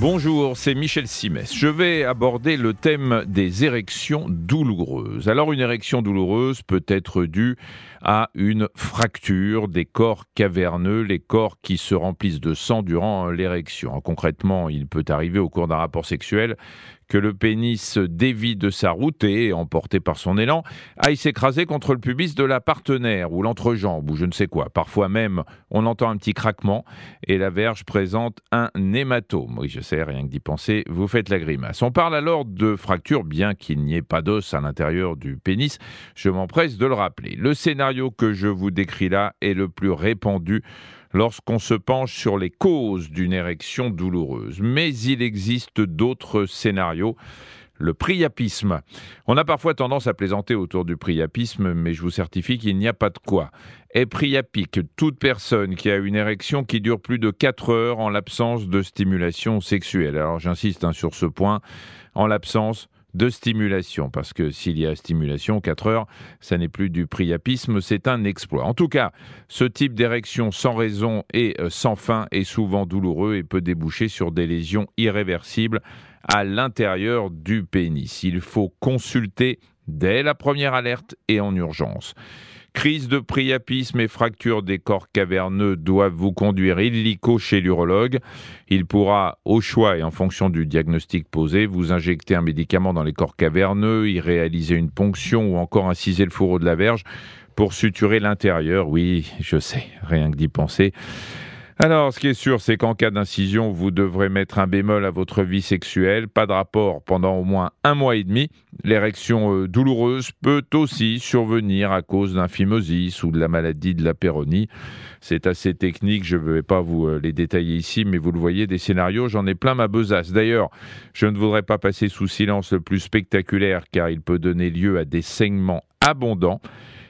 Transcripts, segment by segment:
Bonjour, c'est Michel Simès. Je vais aborder le thème des érections douloureuses. Alors une érection douloureuse peut être due à une fracture des corps caverneux, les corps qui se remplissent de sang durant l'érection. Concrètement, il peut arriver au cours d'un rapport sexuel que le pénis dévie de sa route et, emporté par son élan, aille s'écraser contre le pubis de la partenaire ou l'entrejambe ou je ne sais quoi. Parfois même, on entend un petit craquement et la verge présente un hématome. Oui, je sais, rien que d'y penser, vous faites la grimace. On parle alors de fracture, bien qu'il n'y ait pas d'os à l'intérieur du pénis. Je m'empresse de le rappeler. Le scénario que je vous décris là est le plus répandu lorsqu'on se penche sur les causes d'une érection douloureuse. Mais il existe d'autres scénarios le priapisme. On a parfois tendance à plaisanter autour du priapisme, mais je vous certifie qu'il n'y a pas de quoi. Est priapique toute personne qui a une érection qui dure plus de 4 heures en l'absence de stimulation sexuelle. Alors j'insiste hein, sur ce point, en l'absence de stimulation, parce que s'il y a stimulation, 4 heures, ça n'est plus du priapisme, c'est un exploit. En tout cas, ce type d'érection sans raison et euh, sans fin est souvent douloureux et peut déboucher sur des lésions irréversibles à l'intérieur du pénis. Il faut consulter dès la première alerte et en urgence. Crise de priapisme et fracture des corps caverneux doivent vous conduire illico chez l'urologue. Il pourra, au choix et en fonction du diagnostic posé, vous injecter un médicament dans les corps caverneux, y réaliser une ponction ou encore inciser le fourreau de la verge pour suturer l'intérieur. Oui, je sais, rien que d'y penser. Alors, ce qui est sûr, c'est qu'en cas d'incision, vous devrez mettre un bémol à votre vie sexuelle. Pas de rapport pendant au moins un mois et demi. L'érection euh, douloureuse peut aussi survenir à cause d'un phimosis ou de la maladie de la péronie. C'est assez technique, je ne vais pas vous euh, les détailler ici, mais vous le voyez, des scénarios, j'en ai plein ma besace. D'ailleurs, je ne voudrais pas passer sous silence le plus spectaculaire car il peut donner lieu à des saignements abondants.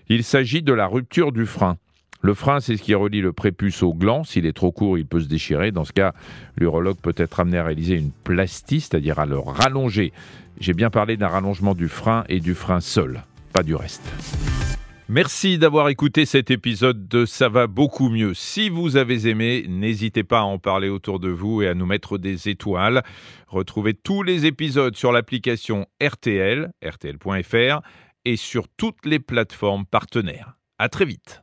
Il s'agit de la rupture du frein. Le frein, c'est ce qui relie le prépuce au gland. S'il est trop court, il peut se déchirer. Dans ce cas, l'urologue peut être amené à réaliser une plastie, c'est-à-dire à le rallonger. J'ai bien parlé d'un rallongement du frein et du frein seul, pas du reste. Merci d'avoir écouté cet épisode de Ça va beaucoup mieux. Si vous avez aimé, n'hésitez pas à en parler autour de vous et à nous mettre des étoiles. Retrouvez tous les épisodes sur l'application RTL, rtl.fr et sur toutes les plateformes partenaires. À très vite.